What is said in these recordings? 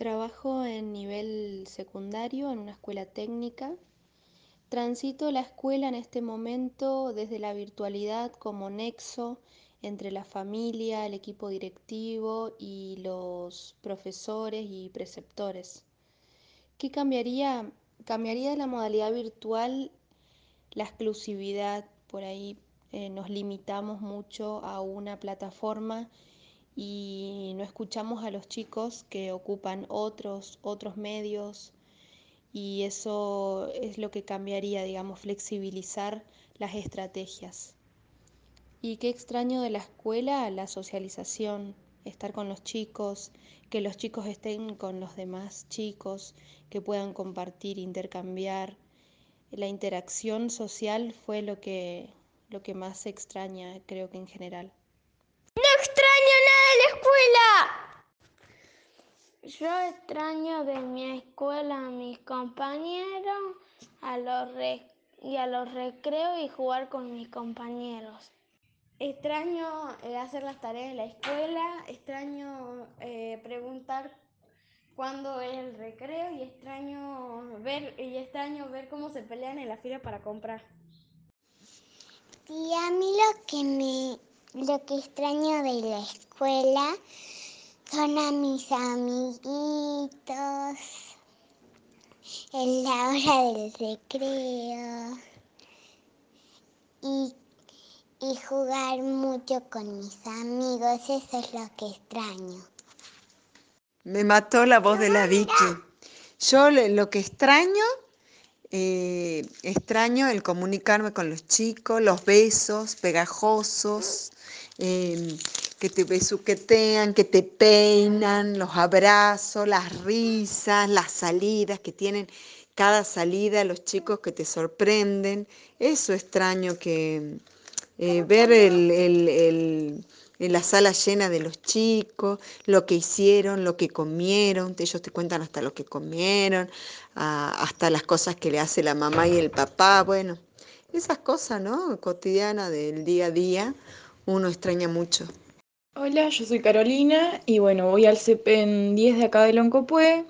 Trabajo en nivel secundario en una escuela técnica. Transito la escuela en este momento desde la virtualidad como nexo entre la familia, el equipo directivo y los profesores y preceptores. ¿Qué cambiaría? Cambiaría de la modalidad virtual la exclusividad. Por ahí eh, nos limitamos mucho a una plataforma y no escuchamos a los chicos que ocupan otros, otros medios y eso es lo que cambiaría, digamos, flexibilizar las estrategias. Y qué extraño de la escuela la socialización, estar con los chicos, que los chicos estén con los demás chicos, que puedan compartir, intercambiar. La interacción social fue lo que, lo que más se extraña, creo que en general. Yo extraño de mi escuela a mis compañeros a los y a los recreos y jugar con mis compañeros. Extraño eh, hacer las tareas en la escuela, extraño eh, preguntar cuándo es el recreo y extraño ver y extraño ver cómo se pelean en la fila para comprar. Y a mí lo que me lo que extraño de la escuela son a mis amiguitos en la hora del recreo y, y jugar mucho con mis amigos, eso es lo que extraño. Me mató la voz de la Vicky. Yo lo que extraño, eh, extraño el comunicarme con los chicos, los besos pegajosos, eh, que te besuquetean, que te peinan, los abrazos, las risas, las salidas que tienen cada salida, los chicos que te sorprenden. Eso extraño que eh, ver el, la sala llena de los chicos, lo que hicieron, lo que comieron, ellos te cuentan hasta lo que comieron, hasta las cosas que le hace la mamá y el papá, bueno, esas cosas, ¿no? Cotidianas del día a día, uno extraña mucho. Hola, yo soy Carolina y bueno, voy al CEPEN 10 de acá de Loncopue.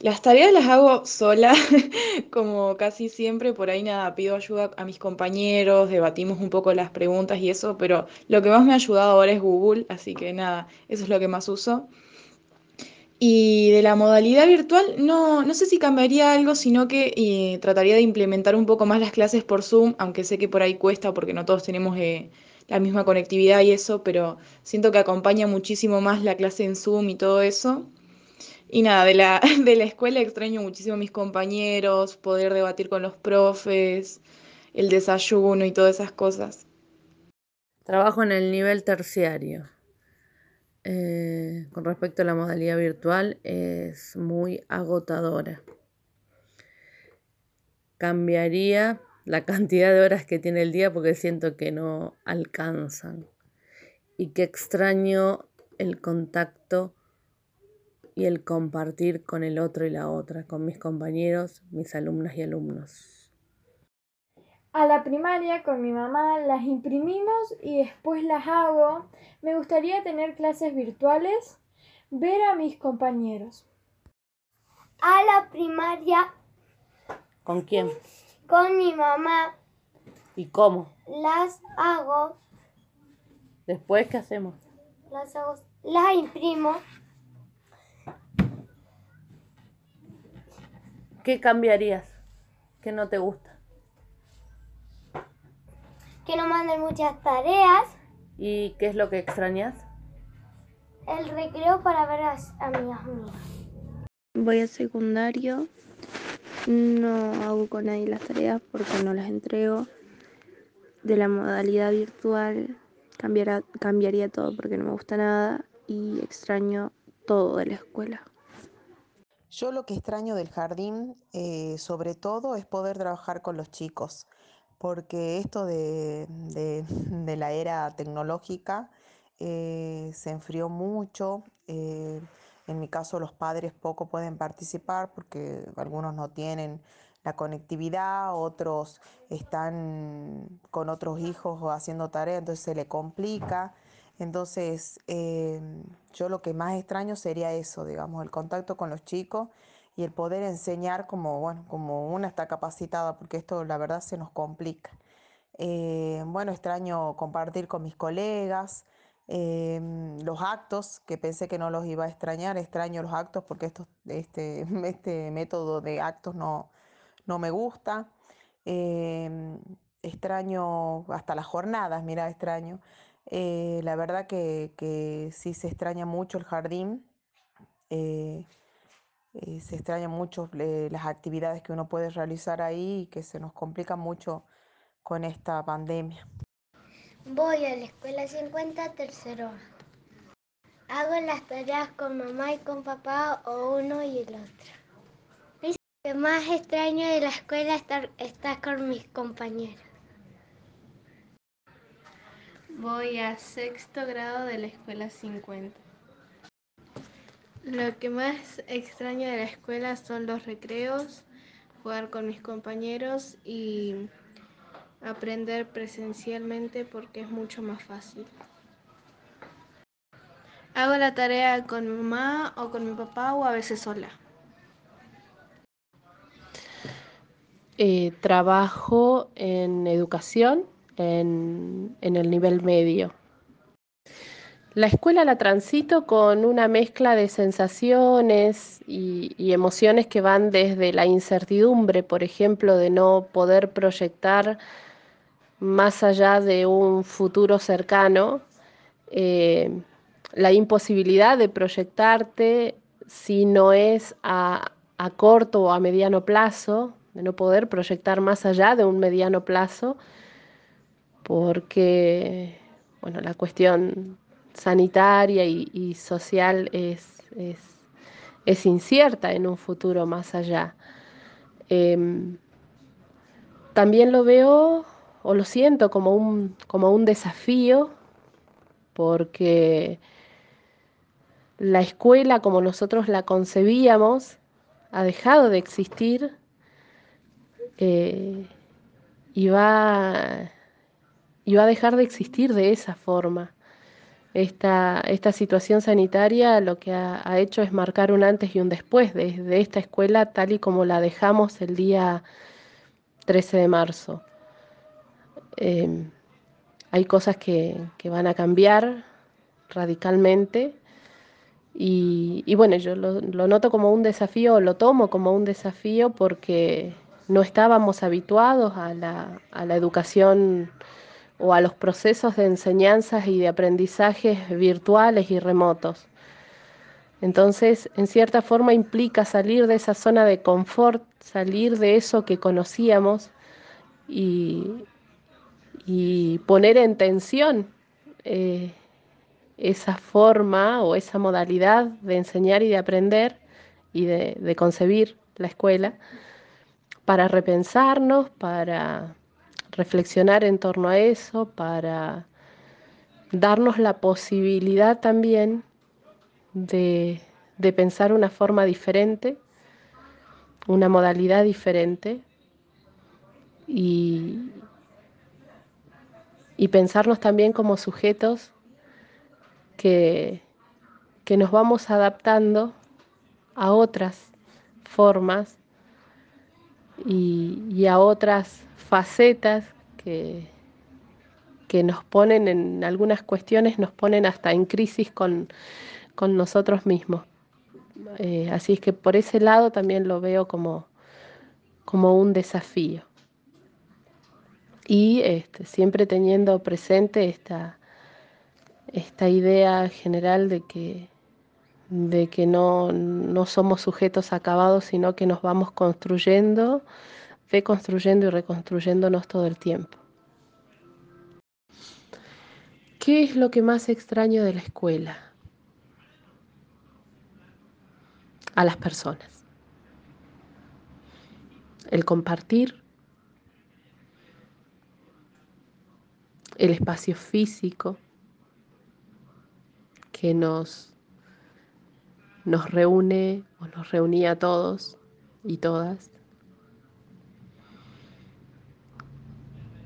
Las tareas las hago sola, como casi siempre, por ahí nada, pido ayuda a mis compañeros, debatimos un poco las preguntas y eso, pero lo que más me ha ayudado ahora es Google, así que nada, eso es lo que más uso. Y de la modalidad virtual, no, no sé si cambiaría algo, sino que eh, trataría de implementar un poco más las clases por Zoom, aunque sé que por ahí cuesta porque no todos tenemos... Eh, la misma conectividad y eso, pero siento que acompaña muchísimo más la clase en Zoom y todo eso. Y nada, de la, de la escuela extraño muchísimo a mis compañeros, poder debatir con los profes, el desayuno y todas esas cosas. Trabajo en el nivel terciario. Eh, con respecto a la modalidad virtual, es muy agotadora. Cambiaría la cantidad de horas que tiene el día porque siento que no alcanzan. Y que extraño el contacto y el compartir con el otro y la otra, con mis compañeros, mis alumnas y alumnos. A la primaria con mi mamá las imprimimos y después las hago. Me gustaría tener clases virtuales, ver a mis compañeros. A la primaria. ¿Con quién? Con mi mamá. ¿Y cómo? Las hago. ¿Después qué hacemos? Las hago, las imprimo. ¿Qué cambiarías? ¿Qué no te gusta? Que no manden muchas tareas. ¿Y qué es lo que extrañas? El recreo para ver a, a mis amigas. Voy a secundario no hago con nadie las tareas porque no las entrego. De la modalidad virtual cambiaría todo porque no me gusta nada y extraño todo de la escuela. Yo lo que extraño del jardín, eh, sobre todo, es poder trabajar con los chicos, porque esto de, la era tecnológica eh, se enfrió mucho. Eh, en mi caso los padres poco pueden participar porque algunos no tienen la conectividad, otros están con otros hijos o haciendo tareas, entonces se le complica. Entonces, eh, yo lo que más extraño sería eso, digamos, el contacto con los chicos y el poder enseñar como, bueno, como una está capacitada, porque esto la verdad se nos complica. Eh, bueno, extraño compartir con mis colegas, em, los actos, que pensé que no los iba a extrañar, extraño los actos porque este, este método de actos no, no me gusta. Em, extraño hasta las jornadas, mira, extraño. Eh, la verdad que, que, sí se extraña mucho el jardín, eh, eh, se extrañan mucho las actividades que uno puede realizar ahí y que se nos complica mucho con esta pandemia. Voy a la escuela 50 tercero. Hago las tareas con mamá y con papá o uno y el otro. Lo que más extraño de la escuela es estar, con mis compañeros. Voy a sexto grado de la escuela 50. Lo que más extraño de la escuela son los recreos, jugar con mis compañeros y aprender presencialmente porque es mucho más fácil. Hago la tarea con mi mamá o con mi papá o a veces sola. Eh, trabajo en educación en, en el nivel medio. La escuela la transito con una mezcla de sensaciones y, y, emociones que van desde la incertidumbre, por ejemplo, de no poder proyectar más allá de un futuro cercano, eh, la imposibilidad de proyectarte si no es a, a corto o a mediano plazo, de no poder proyectar más allá de un mediano plazo, porque bueno, la cuestión sanitaria y, social es, es, es, incierta en un futuro más allá. Eh, también lo veo o lo siento como un, como un desafío, porque la escuela como nosotros la concebíamos ha dejado de existir eh, y, va, y va a dejar de existir de esa forma. Esta, esta situación sanitaria lo que ha, hecho es marcar un antes y un después de, de, esta escuela tal y como la dejamos el día 13 de marzo. Eh, hay cosas que, que, van a cambiar radicalmente y, y bueno, yo lo, lo, noto como un desafío, lo tomo como un desafío porque no estábamos habituados a la, a la educación o a los procesos de enseñanzas y de aprendizajes virtuales y remotos. Entonces, en cierta forma implica salir de esa zona de confort, salir de eso que conocíamos y, y poner en tensión eh, esa forma o esa modalidad de enseñar y de aprender y de, concebir la escuela para repensarnos, para reflexionar en torno a eso, para darnos la posibilidad también de, de, pensar una forma diferente, una modalidad diferente y, y pensarnos también como sujetos que, que nos vamos adaptando a otras formas y, a otras facetas que, que, nos ponen en algunas cuestiones, nos ponen hasta en crisis con, con nosotros mismos. Eh, así es que por ese lado también lo veo como, como un desafío. Y este, siempre teniendo presente esta, esta idea general de que, de que no, no somos sujetos acabados, sino que nos vamos construyendo reconstruyendo y reconstruyéndonos todo el tiempo. ¿Qué es lo que más extraño de la escuela? A las personas. El compartir, el espacio físico que nos, nos reúne o nos reunía a todos y todas.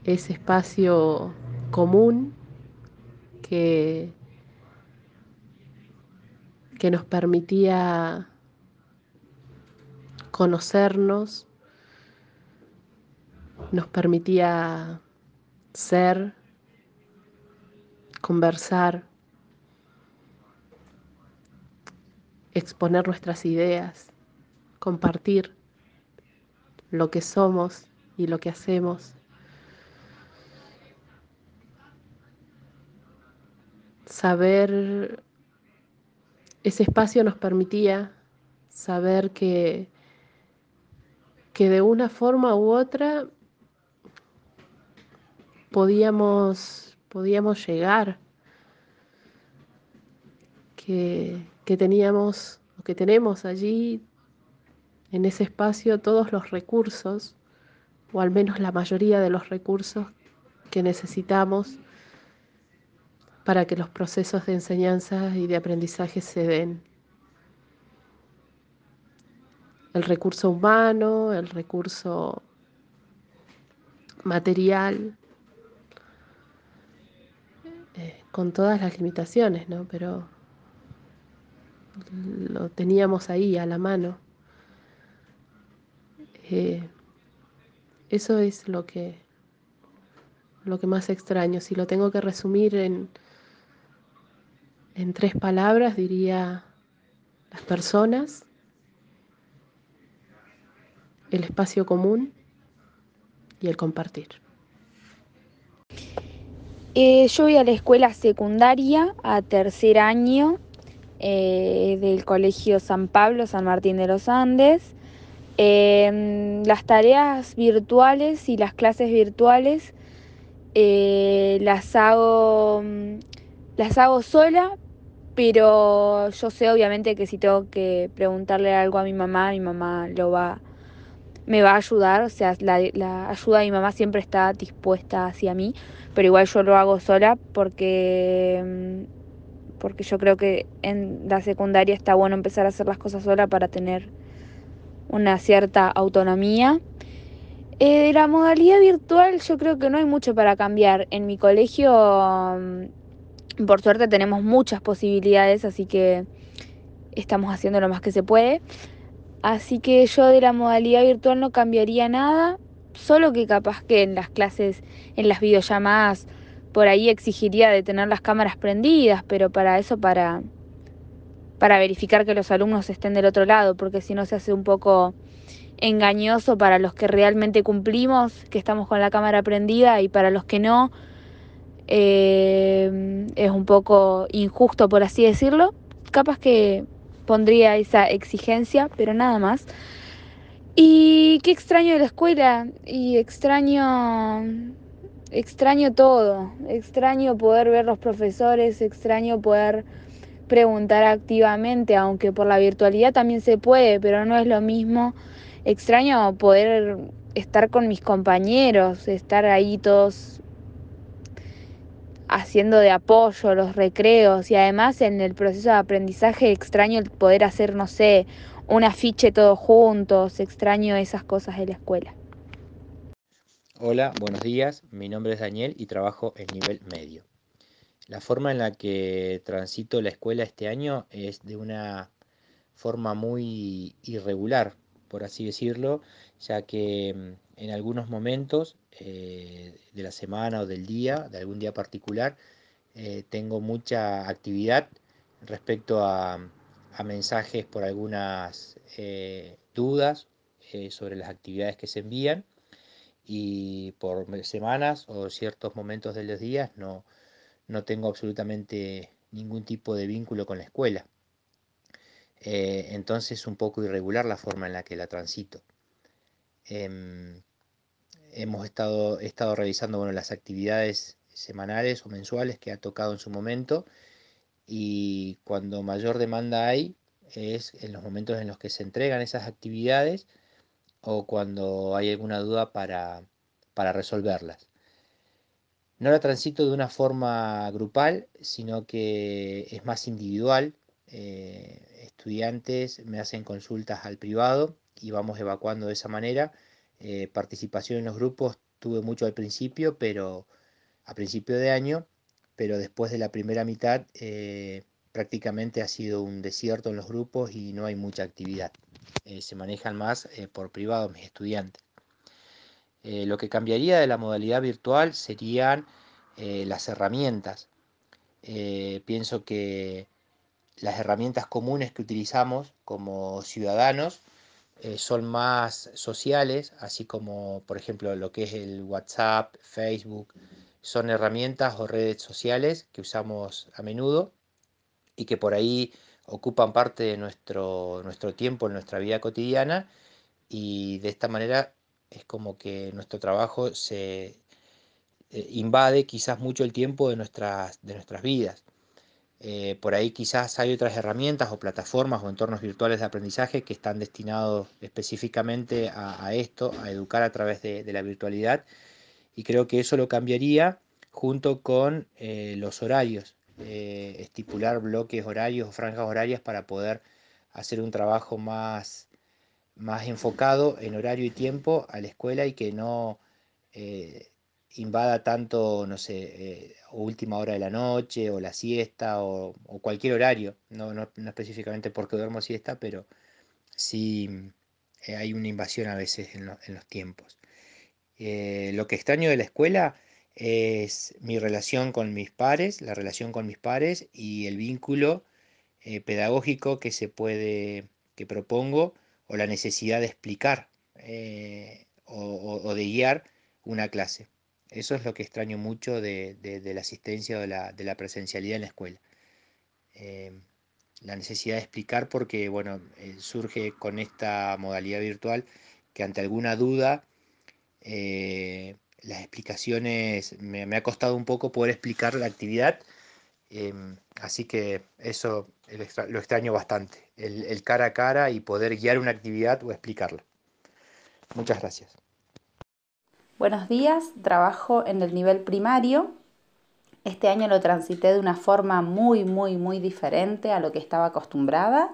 ese espacio común que, que nos permitía conocernos, nos permitía ser, conversar, exponer nuestras ideas, compartir lo que somos y lo que hacemos. Saber, ese espacio nos permitía saber que, que de una forma u otra podíamos, podíamos llegar, que, que teníamos o que tenemos allí en ese espacio todos los recursos, o al menos la mayoría de los recursos que necesitamos para que los procesos de enseñanza y de aprendizaje se den. El recurso humano, el recurso material, con todas las limitaciones, ¿no? Pero lo teníamos ahí a la mano. Eh, eso es lo que, lo que más extraño. Si lo tengo que resumir en, en tres palabras, diría las personas, el espacio común y el compartir. Eh, yo voy a la escuela secundaria a tercer año eh, del Colegio San Pablo, San Martín de los Andes. Em, las tareas virtuales y las clases virtuales eh, las hago las hago sola, pero yo sé obviamente que si tengo que preguntarle algo a mi mamá, mi mamá lo va me va a ayudar, o sea, la, ayuda de mi mamá siempre está dispuesta hacia mí, pero igual yo lo hago sola porque em, porque yo creo que en la secundaria está bueno empezar a hacer las cosas sola para tener una cierta autonomía. Eh, de la modalidad virtual yo creo que no hay mucho para cambiar. En mi colegio, mm, por suerte, tenemos muchas posibilidades, así que estamos haciendo lo más que se puede. Así que yo de la modalidad virtual no cambiaría nada, solo que capaz que en las clases, en las videollamadas, por ahí exigiría de tener las cámaras prendidas, pero para eso, para, para verificar que los alumnos estén del otro lado, porque si no se hace un poco engañoso para los que realmente cumplimos, que estamos con la cámara prendida, y para los que no, eh, es un poco injusto, por así decirlo. Capaz que pondría esa exigencia, pero nada más. Y qué extraño de la escuela, y extraño extraño todo, extraño poder ver los profesores, extraño poder preguntar activamente, aunque por la virtualidad también se puede, pero no es lo mismo. Extraño poder estar con mis compañeros, estar ahí todos haciendo de apoyo los recreos y además en el proceso de aprendizaje extraño el poder hacer, no sé, un afiche todos juntos, extraño esas cosas de la escuela. Hola, buenos días. Mi nombre es Daniel y trabajo en nivel medio. La forma en la que transito la escuela este año es de una forma muy irregular, por así decirlo, ya que mm, en algunos momentos eh, de la semana o del día, de algún día particular, eh, tengo mucha actividad respecto a, mensajes por algunas eh, dudas sobre las actividades que se envían y por semanas o ciertos momentos de los días no, no tengo absolutamente ningún tipo de vínculo con la escuela. Entonces es un poco irregular la forma en la que la transito. Em, hemos estado, he estado revisando las actividades semanales o mensuales que ha tocado en su momento y cuando mayor demanda hay es en los momentos en los que se entregan esas actividades o cuando hay alguna duda para, resolverlas. No la transito de una forma grupal, sino que es más individual. Eh, estudiantes me hacen consultas al privado y vamos evacuando de esa manera. Eh, participación en los grupos tuve mucho al principio, pero a principio de año, pero después de la primera mitad eh, prácticamente ha sido un desierto en los grupos y no hay mucha actividad. se manejan más por privado mis estudiantes. lo que cambiaría de la modalidad virtual serían las herramientas. pienso que las herramientas comunes que utilizamos como ciudadanos eh, son más sociales, así como por ejemplo lo que es el WhatsApp, Facebook, son herramientas o redes sociales que usamos a menudo y que por ahí ocupan parte de nuestro, nuestro tiempo en nuestra vida cotidiana y de esta manera es como que nuestro trabajo se eh, invade quizás mucho el tiempo de nuestras, de nuestras vidas. Eh, por ahí quizás hay otras herramientas o plataformas o entornos virtuales de aprendizaje que están destinados específicamente a, esto, a educar a través de, la virtualidad. Y creo que eso lo cambiaría junto con eh, los horarios, eh, estipular bloques horarios o franjas horarias para poder hacer un trabajo más, más enfocado en horario y tiempo a la escuela y que no invada tanto, no sé, eh, última hora de la noche o la siesta o, cualquier horario, no, no, específicamente porque duermo siesta, pero sí eh, hay una invasión a veces en, los tiempos. Eh, lo que extraño de la escuela es mi relación con mis pares, la relación con mis pares y el vínculo pedagógico que se puede, que propongo o la necesidad de explicar o de guiar una clase. Eso es lo que extraño mucho de, la asistencia o de la, presencialidad en la escuela. Em, la necesidad de explicar porque, bueno, eh, surge con esta modalidad virtual que ante alguna duda, eh, las explicaciones, me, ha costado un poco poder explicar la actividad, así que eso lo extraño bastante, el cara a cara y poder guiar una actividad o explicarla. Muchas gracias. Buenos días, trabajo en el nivel primario. Este año lo transité de una forma muy, muy, muy diferente a lo que estaba acostumbrada,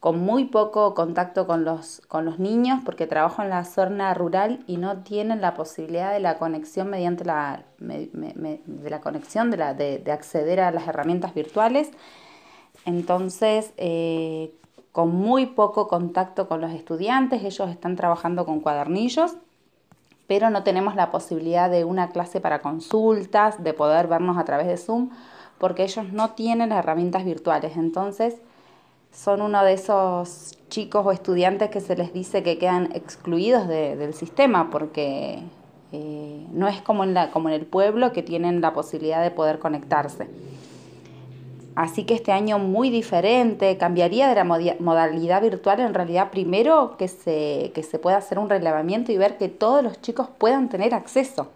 con muy poco contacto con los, con los niños, porque trabajo en la zona rural y no tienen la posibilidad de la conexión mediante la, de la conexión, de, la, de, acceder a las herramientas virtuales. Entonces, eh, con muy poco contacto con los estudiantes, ellos están trabajando con cuadernillos pero no tenemos la posibilidad de una clase para consultas, de poder vernos a través de Zoom, porque ellos no tienen herramientas virtuales. Entonces, son uno de esos chicos o estudiantes que se les dice que quedan excluidos del sistema, porque eh, no es como en, la, como en el pueblo que tienen la posibilidad de poder conectarse. Así que este año muy diferente, cambiaría de la modalidad virtual en realidad primero que se, que se pueda hacer un relevamiento y ver que todos los chicos puedan tener acceso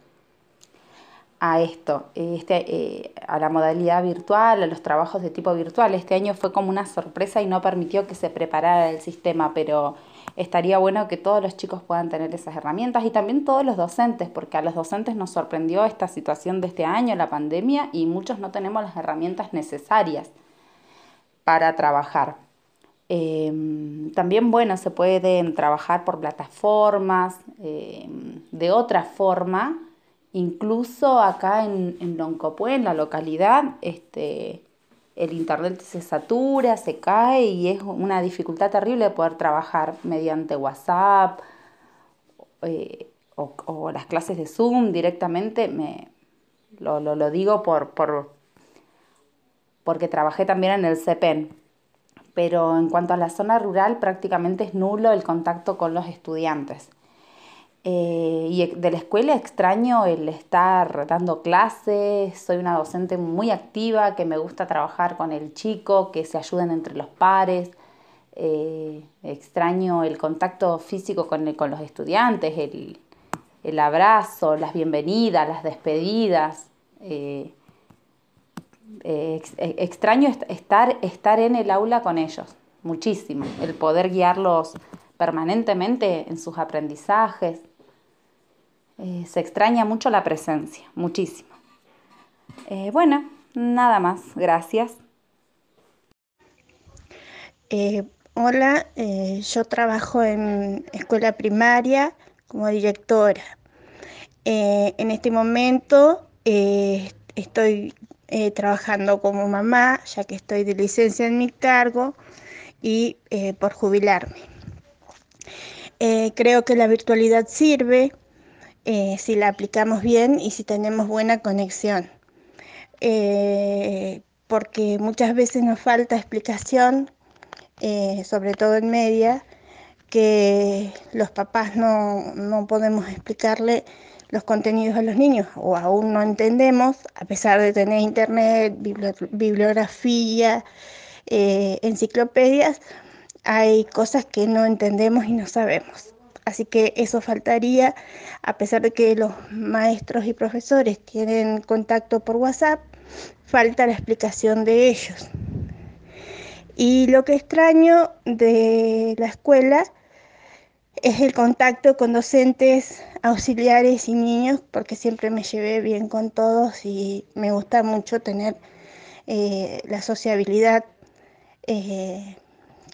a esto, este, eh, a la modalidad virtual, a los trabajos de tipo virtual. Este año fue como una sorpresa y no permitió que se preparara el sistema, pero estaría bueno que todos los chicos puedan tener esas herramientas y también todos los docentes, porque a los docentes nos sorprendió esta situación de este año, la pandemia, y muchos no tenemos las herramientas necesarias para trabajar. Em, también, bueno, se pueden trabajar por plataformas, em, de otra forma, incluso acá en, en Loncopué, en la localidad, este, el internet se satura, se cae y es una dificultad terrible poder trabajar mediante WhatsApp eh, o, las clases de Zoom directamente. Me, lo, digo por, por, porque trabajé también en el CEPEN. Pero en cuanto a la zona rural, prácticamente es nulo el contacto con los estudiantes. Eh, y de la escuela extraño el estar dando clases, soy una docente muy activa, que me gusta trabajar con el chico, que se ayuden entre los pares. Eh, extraño el contacto físico con, los estudiantes, el, abrazo, las bienvenidas, las despedidas. Eh, extraño estar, estar en el aula con ellos, muchísimo, el poder guiarlos permanentemente en sus aprendizajes. Eh, se extraña mucho la presencia, muchísimo. Eh, bueno, nada más, gracias. Eh, hola, yo trabajo en escuela primaria como directora. en este momento estoy trabajando como mamá, ya que estoy de licencia en mi cargo y por jubilarme. Creo que la virtualidad sirve si la aplicamos bien y si tenemos buena conexión, porque muchas veces nos falta explicación, sobre todo en media, que los papás no, no podemos explicarle los contenidos a los niños o aún no entendemos, a pesar de tener internet, bibliografía, eh, enciclopedias, hay cosas que no entendemos y no sabemos. Así que eso faltaría, a pesar de que los maestros y profesores tienen contacto por WhatsApp, falta la explicación de ellos. Y lo que extraño de la escuela es el contacto con docentes, auxiliares y niños, porque siempre me llevé bien con todos y me gusta mucho tener eh, la sociabilidad eh,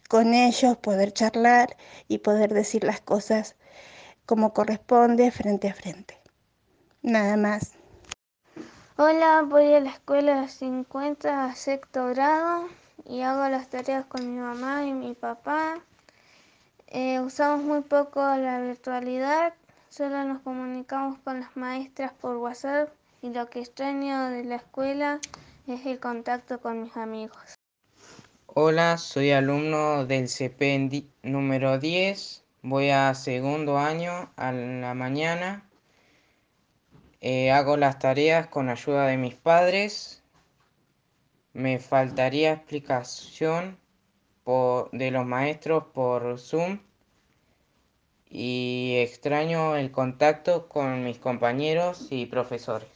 con ellos, poder charlar y poder decir las cosas como corresponde frente a frente. Nada más. Hola, voy a la escuela 50 a sexto grado y hago las tareas con mi mamá y mi papá. Eh, usamos muy poco la virtualidad, solo nos comunicamos con las maestras por WhatsApp y lo que extraño de la escuela es el contacto con mis amigos. Hola, soy alumno del CP número 10, voy a segundo año a la mañana, eh, hago las tareas con ayuda de mis padres, me faltaría explicación de los maestros por Zoom. Y extraño el contacto con mis compañeros y profesores.